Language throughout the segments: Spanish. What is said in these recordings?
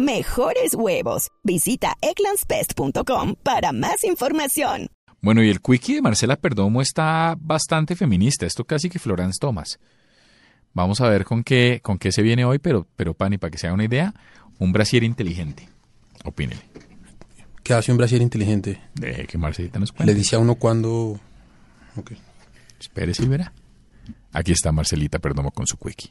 Mejores huevos. Visita egglandsbest.com para más información. Bueno, y el quickie de Marcela Perdomo está bastante feminista, esto casi que Florence Thomas. Vamos a ver con qué, con qué se viene hoy, pero, pero Pani, para que se haga una idea, un brasier inteligente. Opínele. ¿Qué hace un brasier inteligente? Deje que Marcelita nos cuente. Le dice a uno cuando... Ok. Espérese y verá. Aquí está Marcelita Perdomo con su quickie.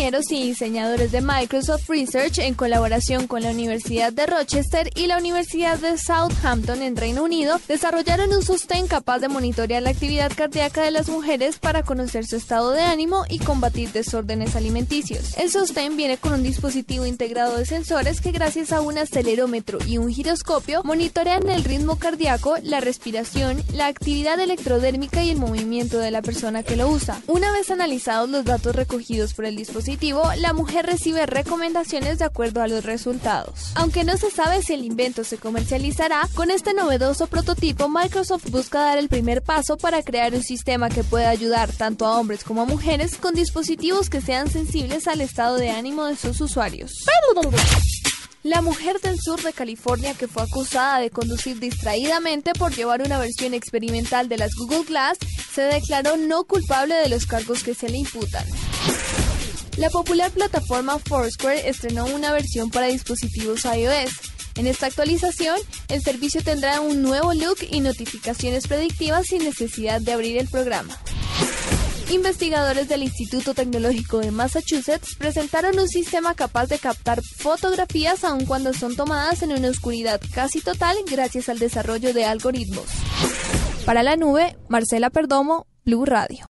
Ingenieros y diseñadores de Microsoft Research en colaboración con la Universidad de Rochester y la Universidad de Southampton en Reino Unido desarrollaron un sostén capaz de monitorear la actividad cardíaca de las mujeres para conocer su estado de ánimo y combatir desórdenes alimenticios. El sostén viene con un dispositivo integrado de sensores que gracias a un acelerómetro y un giroscopio monitorean el ritmo cardíaco, la respiración, la actividad electrodérmica y el movimiento de la persona que lo usa. Una vez analizados los datos recogidos por el dispositivo, la mujer recibe recomendaciones de acuerdo a los resultados. Aunque no se sabe si el invento se comercializará, con este novedoso prototipo Microsoft busca dar el primer paso para crear un sistema que pueda ayudar tanto a hombres como a mujeres con dispositivos que sean sensibles al estado de ánimo de sus usuarios. La mujer del sur de California que fue acusada de conducir distraídamente por llevar una versión experimental de las Google Glass se declaró no culpable de los cargos que se le imputan. La popular plataforma Foursquare estrenó una versión para dispositivos iOS. En esta actualización, el servicio tendrá un nuevo look y notificaciones predictivas sin necesidad de abrir el programa. Investigadores del Instituto Tecnológico de Massachusetts presentaron un sistema capaz de captar fotografías aun cuando son tomadas en una oscuridad casi total gracias al desarrollo de algoritmos. Para la nube, Marcela Perdomo, Blue Radio.